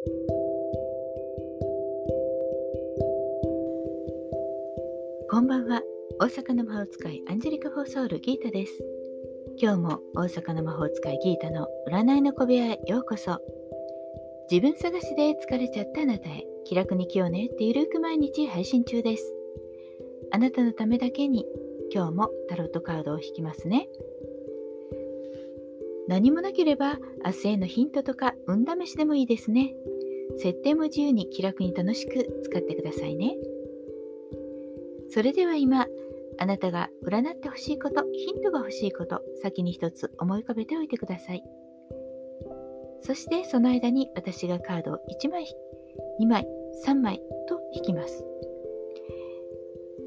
こんばんは。大阪の魔法使いアンジェリカ・フォーソウル・ギータです。今日も大阪の魔法使いギータの占いの小部屋へようこそ。自分探しで疲れちゃったあなたへ気楽に気をねってゆるく毎日配信中です。あなたのためだけに今日もタロットカードを引きますね。何もなければ明日へのヒントとか運試しでもいいですね。設定も自由に気楽に楽しく使ってくださいね。それでは今、あなたが占ってほしいこと、ヒントが欲しいこと、先に一つ思い浮かべておいてください。そしてその間に私がカードを1枚、2枚、3枚と引きます。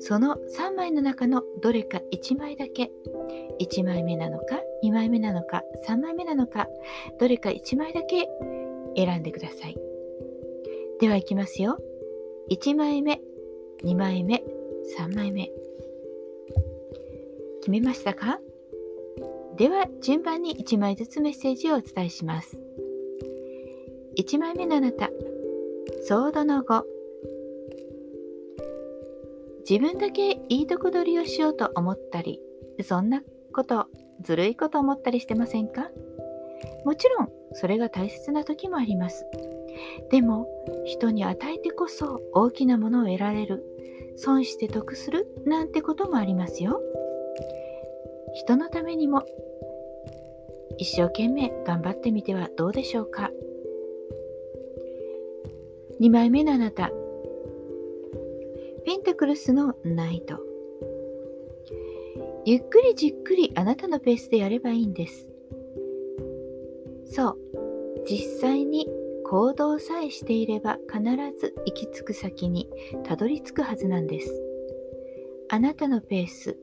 その3枚の中のどれか1枚だけ、1枚目なのか、2枚目なのか、3枚目なのか、どれか1枚だけ選んでください。ではいきますよ。1枚目、2枚目、3枚目決めましたか？では順番に1枚ずつメッセージをお伝えします1枚目のあなたソードの5自分だけいいとこ取りをしようと思ったりそんなことずるいこと思ったりしてませんか？もちろんそれが大切な時もありますでも人に与えてこそ大きなものを得られる損して得するなんてこともありますよ。人のためにも一生懸命頑張ってみてはどうでしょうか？2枚目のあなた。ペンタクルスのナイト。ゆっくりじっくりあなたのペースでやればいいんです。そう、実際に行動さえしていれば必ず行き着く先にたどり着くはずなんです。あなたのペース、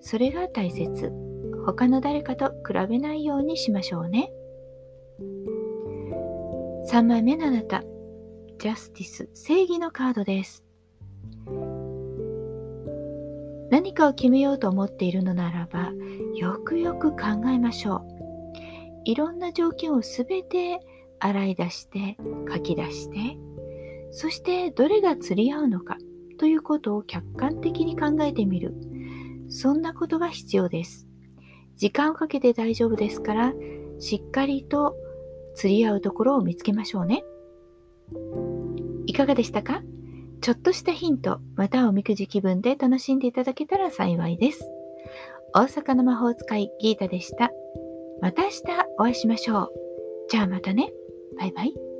それが大切。他の誰かと比べないようにしましょうね。3枚目のあなた、ジャスティス、正義のカードです。何かを決めようと思っているのならば、よくよく考えましょう。いろんな条件をすべて洗い出して書き出してそしてどれが釣り合うのかということを客観的に考えてみる。そんなことが必要です。時間をかけて大丈夫ですからしっかりと釣り合うところを見つけましょうね。いかがでしたか？ちょっとしたヒントまたおみくじ気分で楽しんでいただけたら幸いです大阪の魔法使いギータでしたまた明日お会いしましょうじゃあまたね。バイバイ。